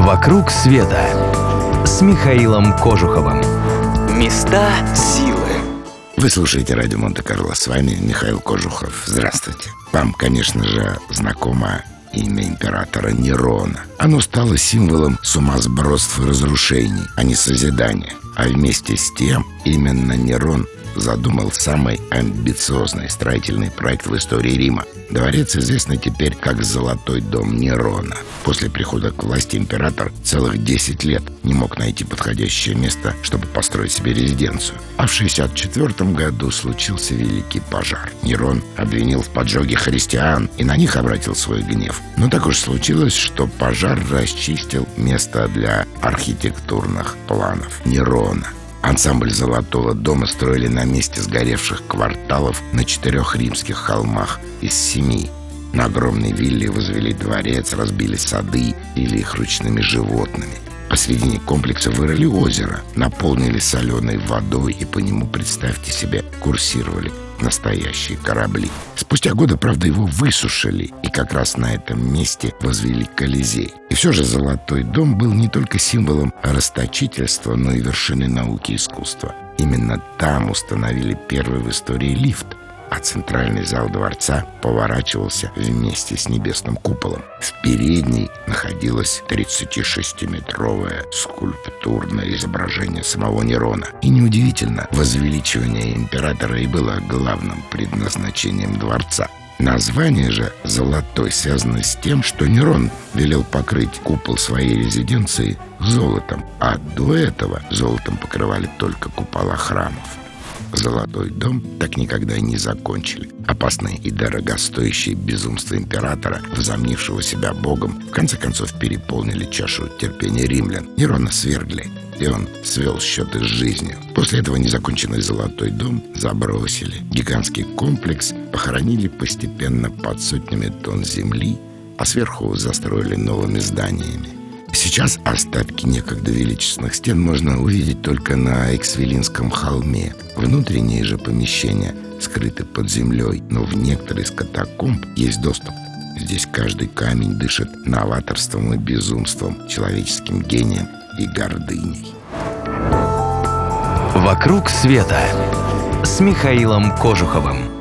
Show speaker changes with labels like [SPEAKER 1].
[SPEAKER 1] «Вокруг света» с Михаилом Кожуховым. Места силы.
[SPEAKER 2] Вы слушаете радио Монте-Карло. С вами Михаил Кожухов. Здравствуйте. Вам, конечно же, знакомо имя императора Нерона. Оно стало символом сумасбродств и разрушений, а не созидания. А вместе с тем именно Нерон задумал самый амбициозный строительный проект в истории Рима. Дворец известный теперь как «Золотой дом Нерона». После прихода к власти император целых 10 лет не мог найти подходящее место, чтобы построить себе резиденцию. А в 64 году случился великий пожар. Нерон обвинил в поджоге христиан и на них обратил свой гнев. Но так уж случилось, что пожар расчистил место для архитектурных планов Нерона. Ансамбль «Золотого дома» строили на месте сгоревших кварталов на четырех римских холмах из семи. На огромной вилле возвели дворец, разбили сады или их ручными животными. Посредине комплекса вырыли озеро, наполнили соленой водой и по нему, представьте себе, курсировали настоящие корабли. Спустя годы, правда, его высушили, и как раз на этом месте возвели Колизей. И все же Золотой дом был не только символом расточительства, но и вершины науки и искусства. Именно там установили первый в истории лифт, а центральный зал дворца поворачивался вместе с небесным куполом. В передней находилось 36-метровое скульптурное изображение самого Нерона. И неудивительно, возвеличивание императора и было главным предназначением дворца. Название же «золотой» связано с тем, что Нерон велел покрыть купол своей резиденции золотом, а до этого золотом покрывали только купола храмов. Золотой дом так никогда и не закончили. Опасное и дорогостоящее безумство императора, возомнившего себя богом, в конце концов переполнили чашу терпения римлян. Нерона свергли, и он свел счеты с жизнью. После этого незаконченный золотой дом забросили. Гигантский комплекс похоронили постепенно под сотнями тонн земли, а сверху застроили новыми зданиями. Сейчас остатки некогда величественных стен можно увидеть только на Эксвелинском холме. Внутренние же помещения скрыты под землей, но в некоторые из катакомб есть доступ. Здесь каждый камень дышит новаторством и безумством, человеческим гением и гордыней.
[SPEAKER 1] «Вокруг света» с Михаилом Кожуховым.